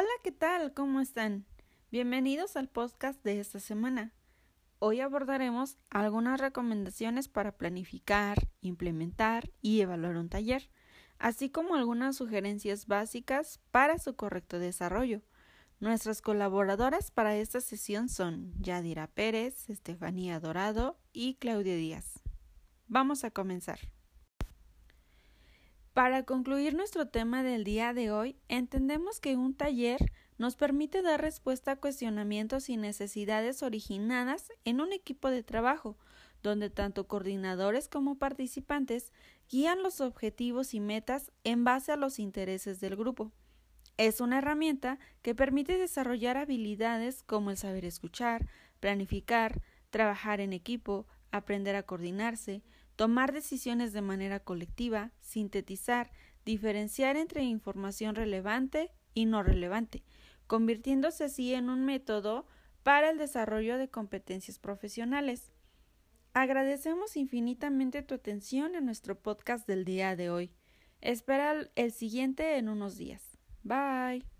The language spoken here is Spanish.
Hola, ¿qué tal? ¿Cómo están? Bienvenidos al podcast de esta semana. Hoy abordaremos algunas recomendaciones para planificar, implementar y evaluar un taller, así como algunas sugerencias básicas para su correcto desarrollo. Nuestras colaboradoras para esta sesión son Yadira Pérez, Estefanía Dorado y Claudia Díaz. Vamos a comenzar. Para concluir nuestro tema del día de hoy, entendemos que un taller nos permite dar respuesta a cuestionamientos y necesidades originadas en un equipo de trabajo, donde tanto coordinadores como participantes guían los objetivos y metas en base a los intereses del grupo. Es una herramienta que permite desarrollar habilidades como el saber escuchar, planificar, trabajar en equipo, aprender a coordinarse, tomar decisiones de manera colectiva, sintetizar, diferenciar entre información relevante y no relevante, convirtiéndose así en un método para el desarrollo de competencias profesionales. Agradecemos infinitamente tu atención en nuestro podcast del día de hoy. Espera el siguiente en unos días. Bye.